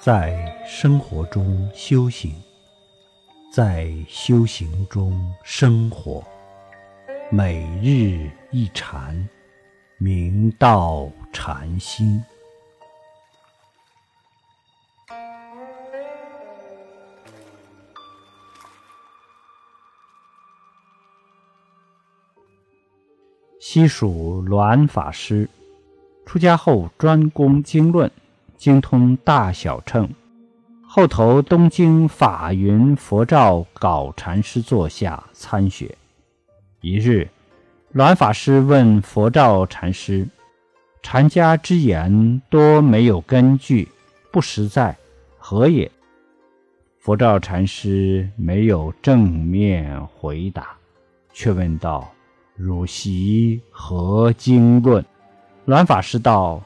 在生活中修行，在修行中生活，每日一禅，明道禅心。西蜀栾法师出家后，专攻经论，精通大小乘。后投东京法云佛照搞禅师座下参学。一日，栾法师问佛照禅师：“禅家之言多没有根据，不实在，何也？”佛照禅师没有正面回答，却问道。汝习何经论？栾法师道：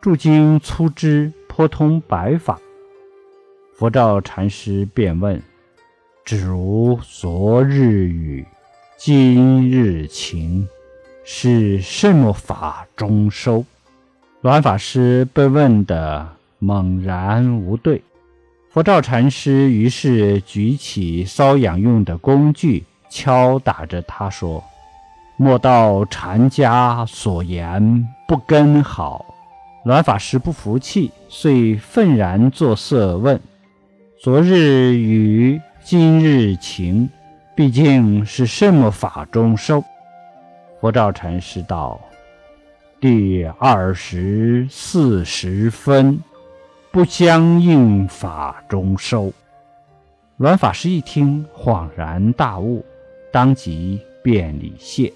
注经粗枝，颇通白法。佛照禅师便问：只如昨日语，今日情，是什么法中收？栾法师被问得猛然无对。佛照禅师于是举起搔痒用的工具，敲打着他说。莫道禅家所言不根好，栾法师不服气，遂愤然作色问：“昨日雨，今日晴，毕竟是什么法中收？”佛照禅师道：“第二十四十分，不相应法中收。”栾法师一听，恍然大悟，当即便礼谢。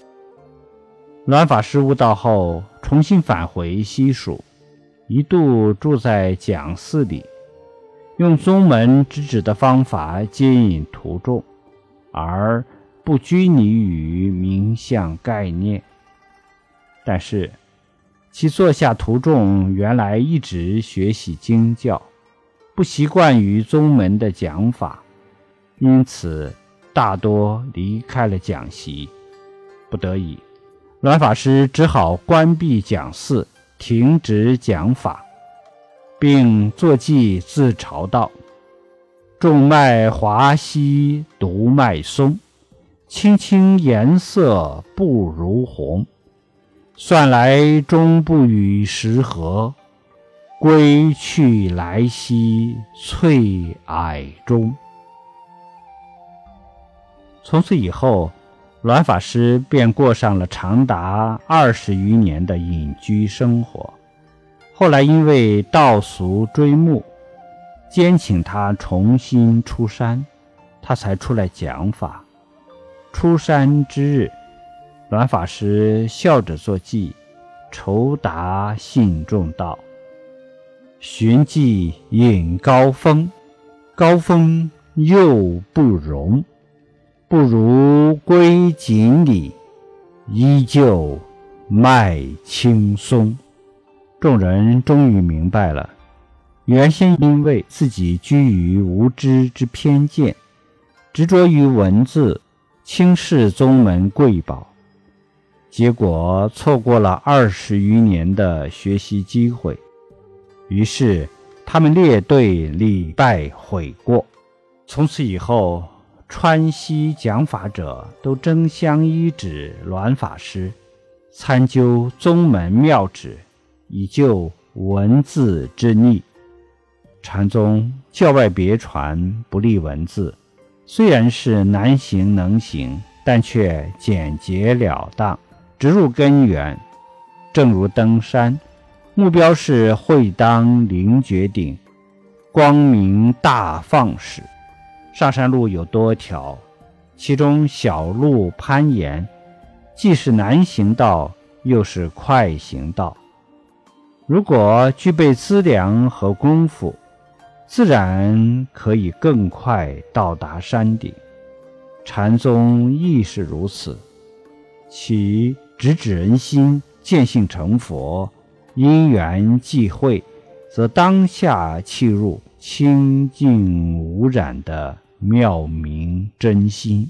栾法师悟道后，重新返回西蜀，一度住在讲寺里，用宗门之指的方法接引徒众，而不拘泥于名相概念。但是，其座下徒众原来一直学习经教，不习惯于宗门的讲法，因此大多离开了讲席，不得已。栾法师只好关闭讲寺，停止讲法，并作记自嘲道：“众脉华稀独脉松，青青颜色不如红。算来终不与时合，归去来兮翠霭中。”从此以后。栾法师便过上了长达二十余年的隐居生活。后来因为道俗追慕，坚请他重新出山，他才出来讲法。出山之日，栾法师笑着作记，酬答信众道：“寻迹引高峰，高峰又不容。”不如归锦里，依旧脉轻松。众人终于明白了，原先因为自己居于无知之偏见，执着于文字，轻视宗门贵宝，结果错过了二十余年的学习机会。于是他们列队礼拜悔过，从此以后。川西讲法者都争相依止栾法师，参究宗门妙旨，以救文字之逆。禅宗教外别传，不立文字，虽然是难行能行，但却简洁了当，直入根源。正如登山，目标是会当凌绝顶，光明大放矢。上山路有多条，其中小路攀岩，既是难行道，又是快行道。如果具备资粮和功夫，自然可以更快到达山顶。禅宗亦是如此，其直指人心，见性成佛，因缘际会，则当下契入清净无染的。妙明真心。